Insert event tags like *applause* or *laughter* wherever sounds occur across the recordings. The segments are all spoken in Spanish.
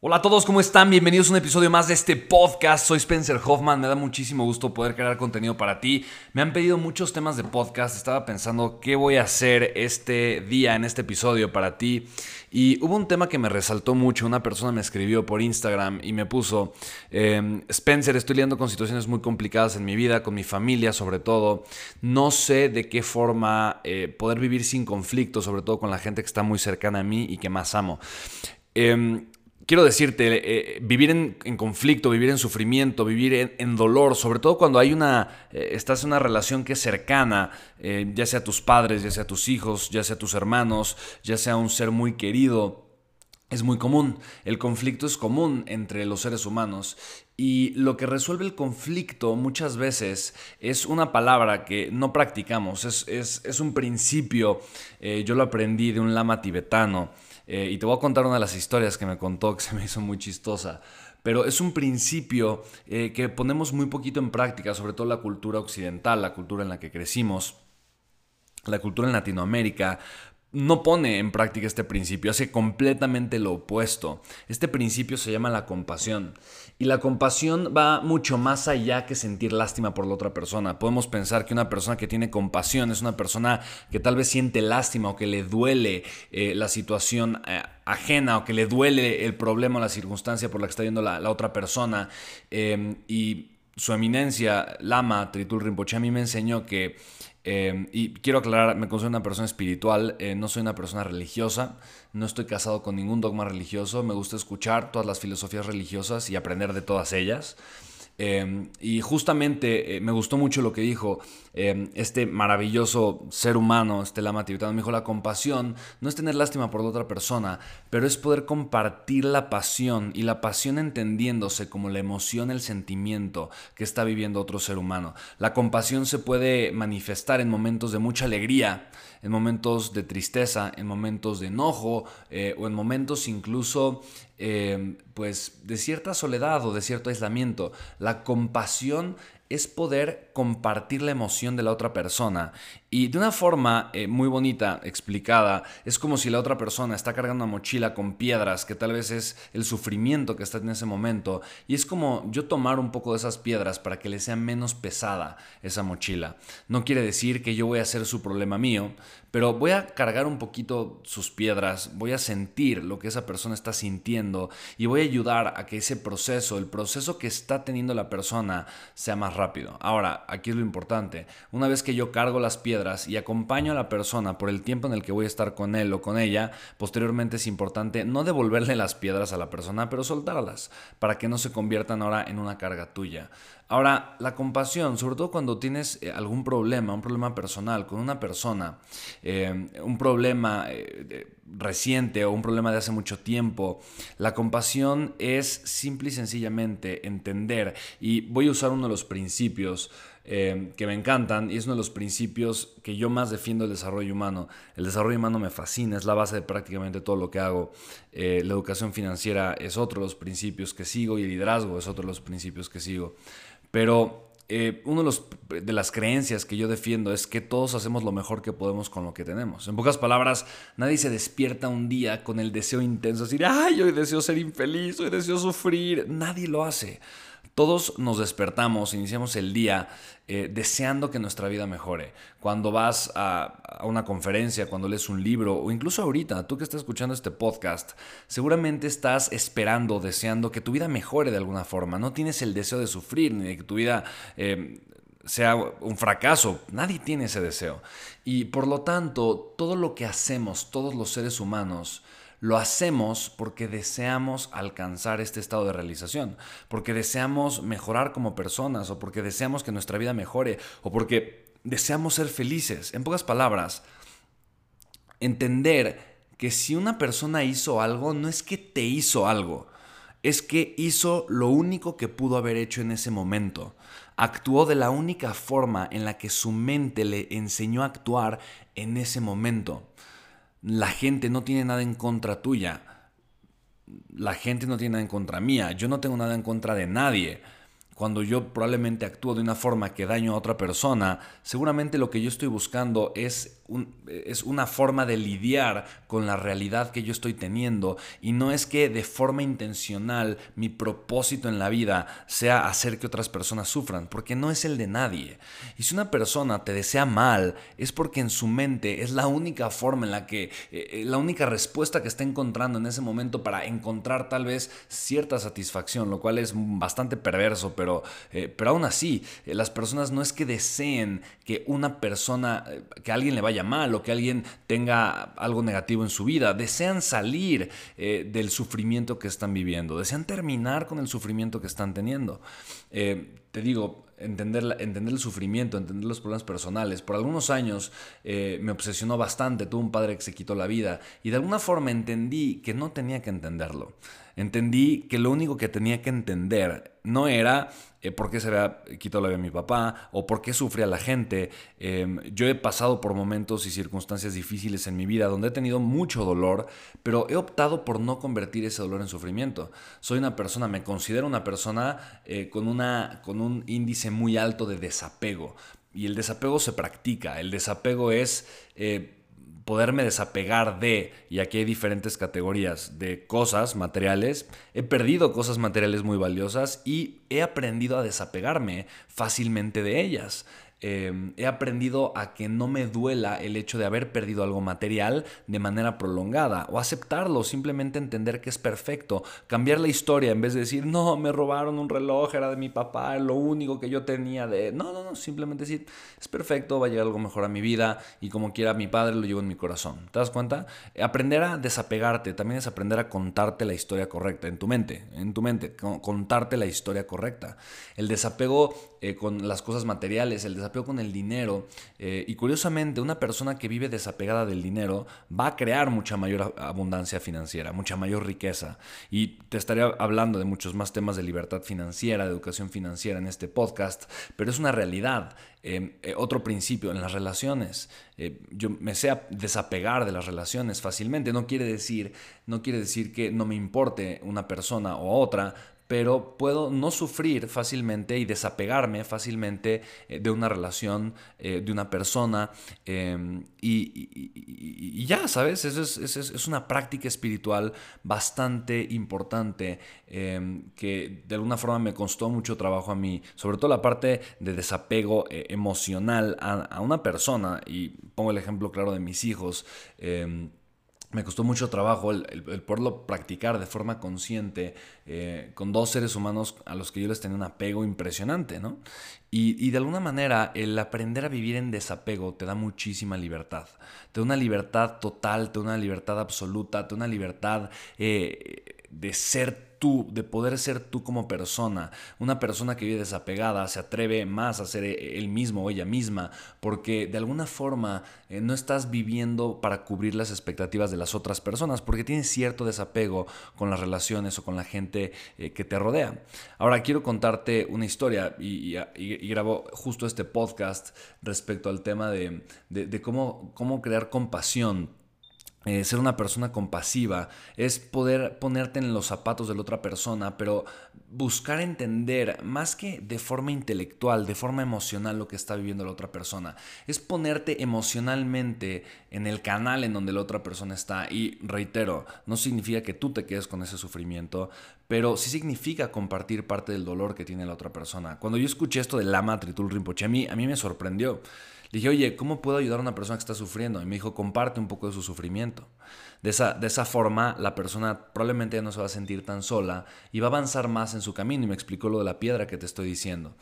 Hola a todos, ¿cómo están? Bienvenidos a un episodio más de este podcast. Soy Spencer Hoffman, me da muchísimo gusto poder crear contenido para ti. Me han pedido muchos temas de podcast, estaba pensando qué voy a hacer este día en este episodio para ti. Y hubo un tema que me resaltó mucho, una persona me escribió por Instagram y me puso, em, Spencer, estoy lidiando con situaciones muy complicadas en mi vida, con mi familia sobre todo. No sé de qué forma eh, poder vivir sin conflicto, sobre todo con la gente que está muy cercana a mí y que más amo. Em, quiero decirte, eh, vivir en, conflicto, vivir en sufrimiento, vivir en, dolor, sobre todo cuando hay una, eh, estás en una relación que es cercana, eh, ya sea tus padres, ya sea tus hijos, ya sea tus hermanos, ya sea un ser muy querido. Es muy común, el conflicto es común entre los seres humanos y lo que resuelve el conflicto muchas veces es una palabra que no practicamos, es, un principio, yo lo aprendí de un lama tibetano, eh, y te voy a contar una de las historias que me contó que se me hizo muy chistosa. Pero es un principio eh, que ponemos muy poquito en práctica, sobre todo la cultura occidental, la cultura en la que crecimos, la cultura en Latinoamérica, no pone en práctica este principio, hace completamente lo opuesto. Este principio se llama la compasión. Y la compasión va mucho más allá que sentir lástima por la otra persona. Podemos pensar que una persona que tiene compasión es una persona que tal vez siente lástima o que le duele eh, la situación eh, ajena o que le duele el problema o la circunstancia por la que está viendo la, otra persona. Em, y su eminencia, Lama Tritul Rinpoche, a mí me enseñó que Em, y quiero aclarar, me considero una persona espiritual, eh, no soy una persona religiosa, no estoy casado con ningún dogma religioso, me gusta escuchar todas las filosofías religiosas y aprender de todas ellas. Em, y justamente eh, me gustó mucho lo que dijo em, este maravilloso ser humano, este lama tibetano. Me dijo, la compasión no es tener lástima por la otra persona, pero es poder compartir la pasión y la pasión entendiéndose como la emoción, el sentimiento que está viviendo otro ser humano. La compasión se puede manifestar en momentos de mucha alegría, en momentos de tristeza, en momentos de enojo eh, o en momentos incluso eh, pues de cierta soledad o de cierto aislamiento. La compasión es poder compartir la emoción de la otra persona. Y de una forma eh, muy bonita, explicada, es como si la otra persona está cargando una mochila con piedras, que tal vez es el sufrimiento que está en ese momento. Y es como yo tomar un poco de esas piedras para que le sea menos pesada esa mochila. No quiere decir que yo voy a hacer su problema mío, pero voy a cargar un poquito sus piedras, voy a sentir lo que esa persona está sintiendo y voy a ayudar a que ese proceso, el proceso que está teniendo la persona, sea más rápido. Ahora, aquí es lo importante. Una vez que yo cargo las piedras y acompaño a la persona por el tiempo en el que voy a estar con él o con ella, posteriormente es importante no devolverle las piedras a la persona, pero soltarlas para que no se conviertan ahora en una carga tuya. Ahora, la compasión, sobre todo cuando tienes eh, algún problema, un problema personal con una persona, eh, un problema eh, reciente o un problema de hace mucho tiempo, la compasión es simple y sencillamente entender, y voy a usar uno de los principios que me encantan y es uno de los principios que yo más defiendo el desarrollo humano. El desarrollo humano me fascina, es la base de prácticamente todo lo que hago. la educación financiera es otro de los principios que sigo y el liderazgo es otro de los principios que sigo. Pero eh, una de, de las creencias que yo defiendo es que todos hacemos lo mejor que podemos con lo que tenemos. En pocas palabras, nadie se despierta un día con el deseo intenso de decir, ay, hoy deseo ser infeliz, hoy deseo sufrir. Nadie lo hace. Todos nos despertamos, iniciamos el día eh, deseando que nuestra vida mejore. Cuando vas a, una conferencia, cuando lees un libro o incluso ahorita, tú que estás escuchando este podcast, seguramente estás esperando, deseando que tu vida mejore de alguna forma. No tienes el deseo de sufrir ni de que tu vida... Eh, sea un fracaso. Nadie tiene ese deseo. Y por lo tanto, todo lo que hacemos, todos los seres humanos, lo hacemos porque deseamos alcanzar este estado de realización, porque deseamos mejorar como personas o porque deseamos que nuestra vida mejore o porque deseamos ser felices. En pocas palabras, entender que si una persona hizo algo, no es que te hizo algo, es que hizo lo único que pudo haber hecho en ese momento. Actuó de la única forma en la que su mente le enseñó a actuar en ese momento la gente no tiene nada en contra tuya. La gente no tiene nada en contra mía. Yo no tengo nada en contra de nadie cuando yo probablemente actúo de una forma que daño a otra persona, seguramente lo que yo estoy buscando es, es una forma de lidiar con la realidad que yo estoy teniendo y no es que de forma intencional mi propósito en la vida sea hacer que otras personas sufran, porque no es el de nadie. Y si una persona te desea mal, es porque en su mente es la única forma en la que, eh, eh, la única respuesta que está encontrando en ese momento para encontrar tal vez cierta satisfacción, lo cual es bastante perverso, pero eh, pero, aún así, eh, las personas no es que deseen que una persona, que alguien le vaya o que alguien tenga algo negativo en su vida, desean salir del sufrimiento que están viviendo, desean terminar con el sufrimiento que están teniendo. te digo, entender, entender el sufrimiento, entender los problemas personales. Por algunos años me obsesionó bastante, tuve un padre que se quitó la vida y de alguna forma entendí que no tenía que entenderlo. Entendí que lo único que tenía que entender no era eh, por qué se había quitado la vida a mi papá o por qué sufría la gente. Em, yo he pasado por momentos y circunstancias difíciles en mi vida donde he tenido mucho dolor, pero he optado por no convertir ese dolor en sufrimiento. Soy una persona, me considero una persona eh, con, una, con un índice muy alto de desapego. Y el desapego se practica. El desapego es... Eh, poderme desapegar de, y aquí hay diferentes categorías de cosas materiales, he perdido cosas materiales muy valiosas y he aprendido a desapegarme fácilmente de ellas. Em, he aprendido a que no me duela el hecho de haber perdido algo material de manera prolongada o aceptarlo, simplemente entender que es perfecto, cambiar la historia en vez de decir, no, me robaron un reloj, era de mi papá, lo único que yo tenía de... No, no, no, simplemente decir, es perfecto, va a llegar algo mejor a mi vida y como quiera mi padre lo llevo en mi corazón. ¿Te das cuenta? Aprender a desapegarte también es aprender a contarte la historia correcta en tu mente, en tu mente, contarte la historia correcta. El desapego eh, con las cosas materiales, el desapego con el dinero. Eh, y curiosamente, una persona que vive desapegada del dinero va a crear mucha mayor abundancia financiera, mucha mayor riqueza. Y te estaría hablando de muchos más temas de libertad financiera, de educación financiera en este podcast, pero es una realidad. Eh, otro principio en las relaciones. yo me sé desapegar de las relaciones fácilmente. No quiere decir, no quiere decir que no me importe una persona o otra, pero puedo no sufrir fácilmente y desapegarme fácilmente eh, de una relación, eh, de una persona, em, y, ya, ¿sabes? Eso es, una práctica espiritual bastante importante em, que de alguna forma me costó mucho trabajo a mí, sobre todo la parte de desapego eh, emocional a, a, una persona, y pongo el ejemplo claro de mis hijos em, me costó mucho trabajo el, poderlo practicar de forma consciente eh, con dos seres humanos a los que yo les tenía un apego impresionante, ¿no? Y, de alguna manera el aprender a vivir en desapego te da muchísima libertad. Te da una libertad total, te da una libertad absoluta, te da una libertad eh, de ser tú, de poder ser tú como persona. Una persona que vive desapegada se atreve más a ser e, él mismo o ella misma, porque de alguna forma eh, no estás viviendo para cubrir las expectativas de las otras personas, porque tienes cierto desapego con las relaciones o con la gente eh, que te rodea. Ahora quiero contarte una historia y, grabo justo este podcast respecto al tema de, cómo, cómo crear compasión eh, ser una persona compasiva, es poder ponerte en los zapatos de la otra persona, pero buscar entender más que de forma intelectual, de forma emocional lo que está viviendo la otra persona. Es ponerte emocionalmente en el canal en donde la otra persona está. Y reitero, no significa que tú te quedes con ese sufrimiento, pero sí significa compartir parte del dolor que tiene la otra persona. Cuando yo escuché esto de Lama Tritul Rinpoche, a mí, a mí me sorprendió. Dije, oye, ¿cómo puedo ayudar a una persona que está sufriendo? Y me dijo, comparte un poco de su sufrimiento. De esa, de esa forma, la persona probablemente ya no se va a sentir tan sola y va a avanzar más en su camino. Y me explicó lo de la piedra que te estoy diciendo.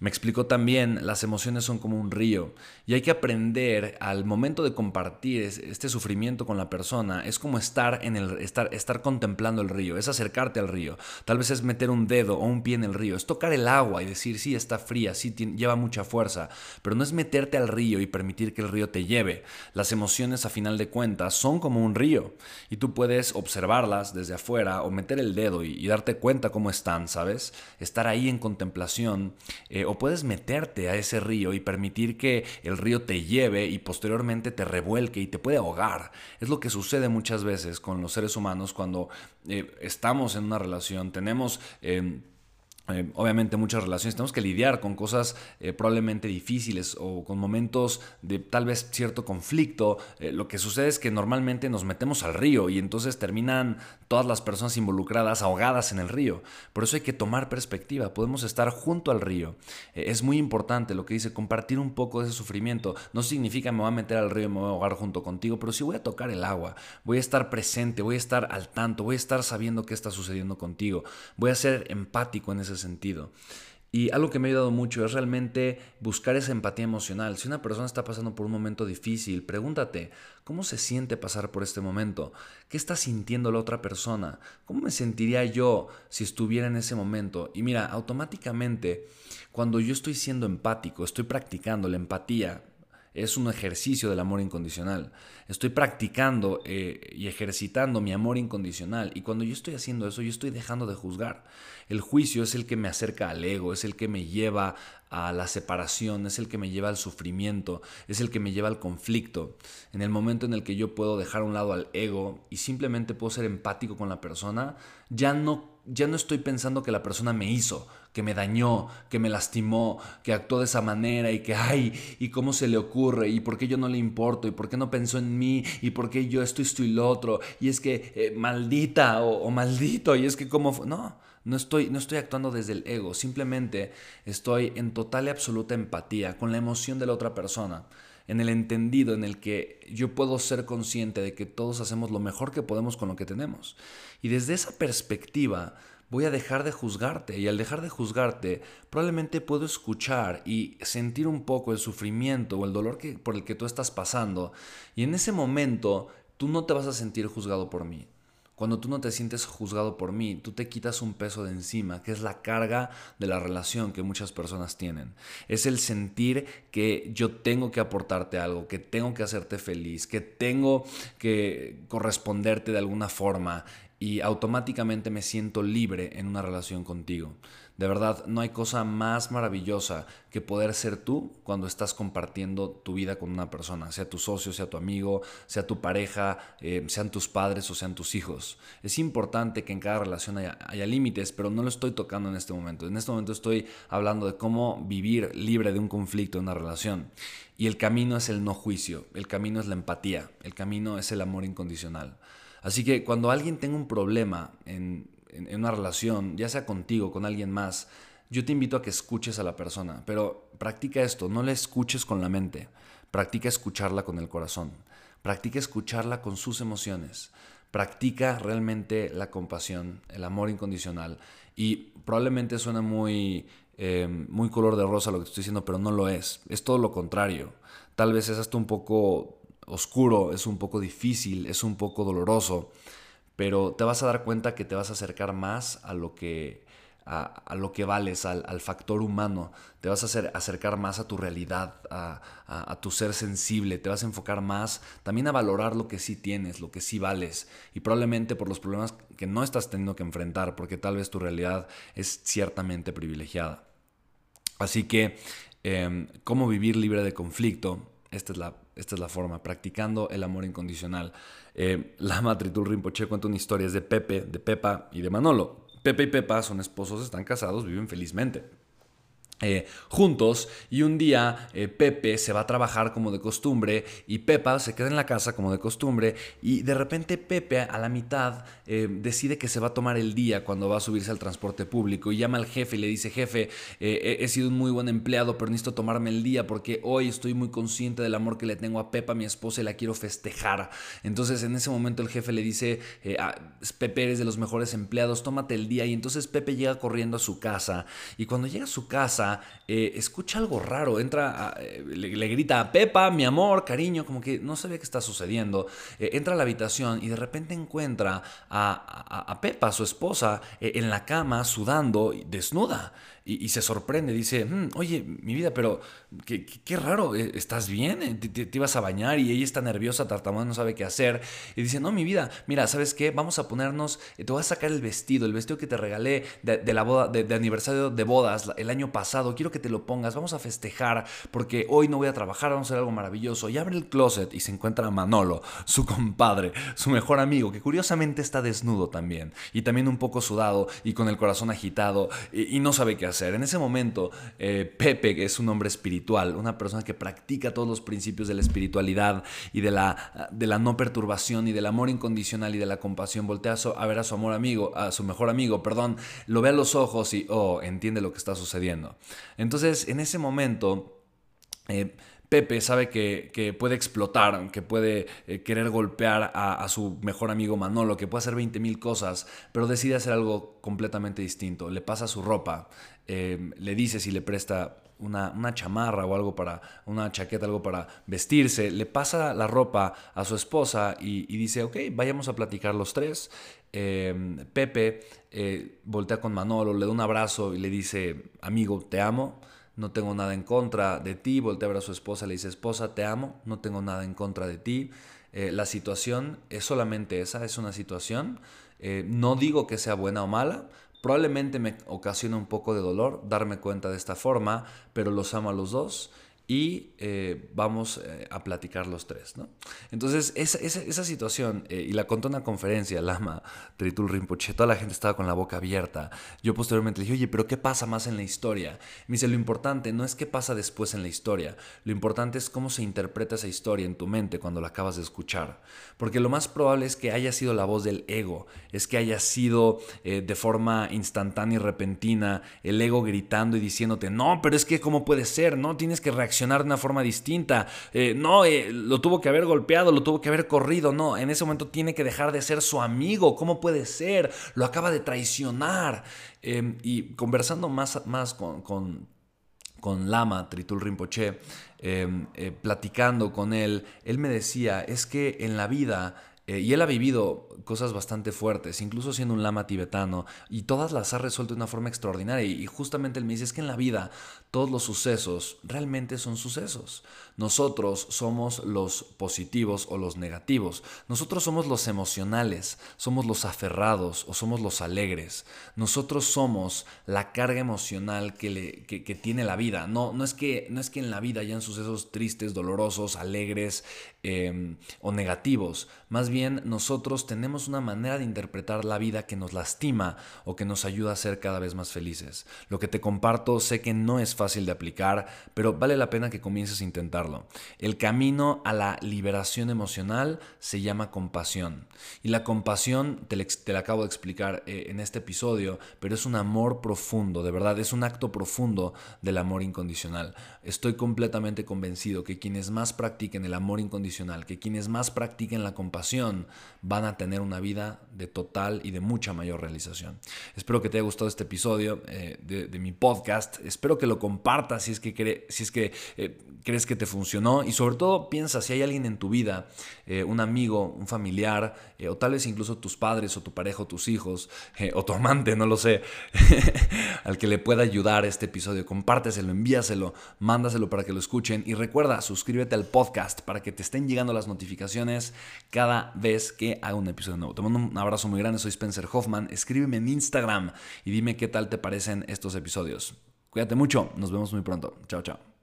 Me explicó también, las emociones son como un río y hay que aprender al momento de compartir este sufrimiento con la persona, es como estar en el estar estar contemplando el río, es acercarte al río. Tal vez es meter un dedo o un pie en el río, es tocar el agua y decir, "Sí, está fría, sí lleva mucha fuerza", pero no es meterte al río y permitir que el río te lleve. Las emociones a final de cuentas son como un río y tú puedes observarlas desde afuera o meter el dedo y, darte cuenta cómo están, ¿sabes? Estar ahí en contemplación eh, o puedes meterte a ese río y permitir que el río te lleve y posteriormente te revuelque y te puede ahogar. Es lo que sucede muchas veces con los seres humanos cuando eh, estamos en una relación, tenemos... Eh, eh, obviamente muchas relaciones tenemos que lidiar con cosas eh, probablemente difíciles o con momentos de tal vez cierto conflicto. Eh, lo que sucede es que normalmente nos metemos al río y entonces terminan todas las personas involucradas ahogadas en el río. Por eso hay que tomar perspectiva, podemos estar junto al río. es muy importante lo que dice, compartir un poco de ese sufrimiento. No significa me voy a meter al río y me voy a ahogar junto contigo, pero sí voy a tocar el agua, voy a estar presente, voy a estar al tanto, voy a estar sabiendo qué está sucediendo contigo, voy a ser empático en ese sentido. Y algo que me ha ayudado mucho es realmente buscar esa empatía emocional. Si una persona está pasando por un momento difícil, pregúntate, ¿cómo se siente pasar por este momento? ¿Qué está sintiendo la otra persona? ¿Cómo me sentiría yo si estuviera en ese momento? Y mira, automáticamente, cuando yo estoy siendo empático, estoy practicando la empatía, es un ejercicio del amor incondicional. Estoy practicando eh, y ejercitando mi amor incondicional. Y cuando yo estoy haciendo eso, yo estoy dejando de juzgar. El juicio es el que me acerca al ego, es el que me lleva a la separación, es el que me lleva al sufrimiento, es el que me lleva al conflicto. En el momento en el que yo puedo dejar a un lado al ego y simplemente puedo ser empático con la persona, ya no ya no estoy pensando que la persona me hizo, que me dañó, que me lastimó, que actuó de esa manera y que, ay, y cómo se le ocurre, y por qué yo no le importo, y por qué no pensó en mí, y por qué yo esto, esto y lo otro, y es que eh, maldita o, o, maldito, y es que como... No, no estoy, no estoy actuando desde el ego, simplemente estoy en total y absoluta empatía con la emoción de la otra persona, en el entendido en el que yo puedo ser consciente de que todos hacemos lo mejor que podemos con lo que tenemos. Y desde esa perspectiva voy a dejar de juzgarte y al dejar de juzgarte probablemente puedo escuchar y sentir un poco el sufrimiento o el dolor que, por el que tú estás pasando y en ese momento tú no te vas a sentir juzgado por mí. Cuando tú no te sientes juzgado por mí, tú te quitas un peso de encima, que es la carga de la relación que muchas personas tienen. Es el sentir que yo tengo que aportarte algo, que tengo que hacerte feliz, que tengo que corresponderte de alguna forma y automáticamente me siento libre en una relación contigo. De verdad, no hay cosa más maravillosa que poder ser tú cuando estás compartiendo tu vida con una persona, sea tu socio, sea tu amigo, sea tu pareja, eh, sean tus padres o sean tus hijos. Es importante que en cada relación haya, haya límites, pero no lo estoy tocando en este momento. En este momento estoy hablando de cómo vivir libre de un conflicto en una relación. Y el camino es el no juicio, el camino es la empatía, el camino es el amor incondicional. Así que cuando alguien tenga un problema en, una relación, ya sea contigo, con alguien más, yo te invito a que escuches a la persona, pero practica esto, no la escuches con la mente, practica escucharla con el corazón, practica escucharla con sus emociones, practica realmente la compasión, el amor incondicional y probablemente suena muy, eh, muy color de rosa lo que estoy diciendo, pero no lo es, es todo lo contrario. Tal vez es hasta un poco oscuro, es un poco difícil, es un poco doloroso, pero te vas a dar cuenta que te vas a acercar más a lo que, a, lo que vales, al, factor humano, te vas a hacer, acercar más a tu realidad, a, a, tu ser sensible, te vas a enfocar más también a valorar lo que sí tienes, lo que sí vales, y probablemente por los problemas que no estás teniendo que enfrentar, porque tal vez tu realidad es ciertamente privilegiada. Así que, em, ¿cómo vivir libre de conflicto? Esta es la esta es la forma, practicando el amor incondicional. Eh, Lama Tritul Rinpoche cuenta una historia, es de Pepe, de Pepa y de Manolo. Pepe y Pepa son esposos, están casados, viven felizmente. Eh, juntos y un día eh, Pepe se va a trabajar como de costumbre y Pepa se queda en la casa como de costumbre y de repente Pepe a la mitad eh, decide que se va a tomar el día cuando va a subirse al transporte público y llama al jefe y le dice jefe he sido un muy buen empleado pero necesito tomarme el día porque hoy estoy muy consciente del amor que le tengo a Pepa mi esposa y la quiero festejar entonces en ese momento el jefe le dice ah, Pepe eres de los mejores empleados tómate el día y entonces Pepe llega corriendo a su casa y cuando llega a su casa eh, escucha algo raro, entra, eh, le, grita a Pepa, mi amor, cariño, como que no sabe qué está sucediendo. Eh, entra a la habitación y de repente encuentra a, Pepa, su esposa, en la cama, sudando, desnuda y, se sorprende, dice, mm, oye, mi vida, pero qué, raro, ¿estás bien? ¿Te, ibas a bañar y ella está nerviosa, tartamuda, no sabe qué hacer. Y dice, no, mi vida, mira, ¿sabes qué? Vamos a ponernos, te voy a sacar el vestido, el vestido que te regalé de, la boda, de, aniversario de bodas el año pasado, quiero que te lo pongas, vamos a festejar, porque hoy no voy a trabajar, vamos a hacer algo maravilloso. Y abre el closet y se encuentra Manolo, su compadre, su mejor amigo, que curiosamente está desnudo también, y también un poco sudado y con el corazón agitado, y no sabe qué hacer. En ese momento, eh, Pepe, es un hombre espiritual, una persona que practica todos los principios de la espiritualidad y de la, de la no perturbación y del amor incondicional y de la compasión, voltea a, ver a su amor amigo, a su mejor amigo, perdón, lo ve a los ojos y, oh, entiende lo que está sucediendo. Entonces, en ese momento, eh, Pepe sabe que, puede explotar, que puede eh, querer golpear a, su mejor amigo Manolo, que puede hacer 20 mil cosas, pero decide hacer algo completamente distinto. Le pasa su ropa, em, le dice si le presta una, chamarra o algo para, una chaqueta, algo para vestirse, le pasa la ropa a su esposa y, dice, ok, vayamos a platicar los tres. Em, Pepe eh, voltea con Manolo, le da un abrazo y le dice, amigo, te amo no tengo nada en contra de ti, voltea a ver a su esposa, le dice, esposa, te amo, no tengo nada en contra de ti. Eh, la situación es solamente esa, es una situación. Eh, no digo que sea buena o mala, probablemente me ocasiona un poco de dolor darme cuenta de esta forma, pero los amo a los dos y eh, vamos eh, a platicar los tres. ¿no? Entonces, esa, esa, situación, eh, y la contó una conferencia, Lama Tritul Rinpoche, toda la gente estaba con la boca abierta. Yo posteriormente le dije, oye, pero ¿qué pasa más en la historia? Me dice, lo importante no es qué pasa después en la historia, lo importante es cómo se interpreta esa historia en tu mente cuando la acabas de escuchar. Porque lo más probable es que haya sido la voz del ego, es que haya sido de forma instantánea y repentina el ego gritando y diciéndote, no, pero es que ¿cómo puede ser? No, tienes que reaccionar de una forma distinta. Eh, no, eh, lo tuvo que haber golpeado, lo tuvo que haber corrido. No, en ese momento tiene que dejar de ser su amigo. ¿Cómo puede ser? Lo acaba de traicionar. Em, y conversando más, más con, con, Lama, Tritul Rinpoche, em, eh, platicando con él, él me decía, es que en la vida y él ha vivido cosas bastante fuertes, incluso siendo un lama tibetano, y todas las ha resuelto de una forma extraordinaria. Y justamente él me dice, es que en la vida todos los sucesos realmente son sucesos. Nosotros somos los positivos o los negativos. Nosotros somos los emocionales, somos los aferrados o somos los alegres. Nosotros somos la carga emocional que, tiene la vida. No, no, es que, no es que en la vida hayan sucesos tristes, dolorosos, alegres em, o negativos. Más bien, nosotros tenemos una manera de interpretar la vida que nos lastima o que nos ayuda a ser cada vez más felices. Lo que te comparto sé que no es fácil de aplicar, pero vale la pena que comiences a intentarlo. El camino a la liberación emocional se llama compasión. Y la compasión, te, la acabo de explicar eh, en este episodio, pero es un amor profundo, de verdad, es un acto profundo del amor incondicional. Estoy completamente convencido que quienes más practiquen el amor incondicional, que quienes más practiquen la compasión, van a tener una vida de total y de mucha mayor realización. Espero que te haya gustado este episodio eh, de, mi podcast. Espero que lo compartas si es que, si es que eh, crees que te funcionó y sobre todo piensa si hay alguien en tu vida, eh, un amigo, un familiar o tal vez incluso tus padres o tu pareja o tus hijos o tu amante, no lo sé, *laughs* al que le pueda ayudar este episodio. Compárteselo, envíaselo, mándaselo para que lo escuchen y recuerda, suscríbete al podcast para que te estén llegando las notificaciones cada vez que haga un episodio nuevo. Te mando un abrazo muy grande, soy Spencer Hoffman. Escríbeme en Instagram y dime qué tal te parecen estos episodios. Cuídate mucho, nos vemos muy pronto. Chao, chao.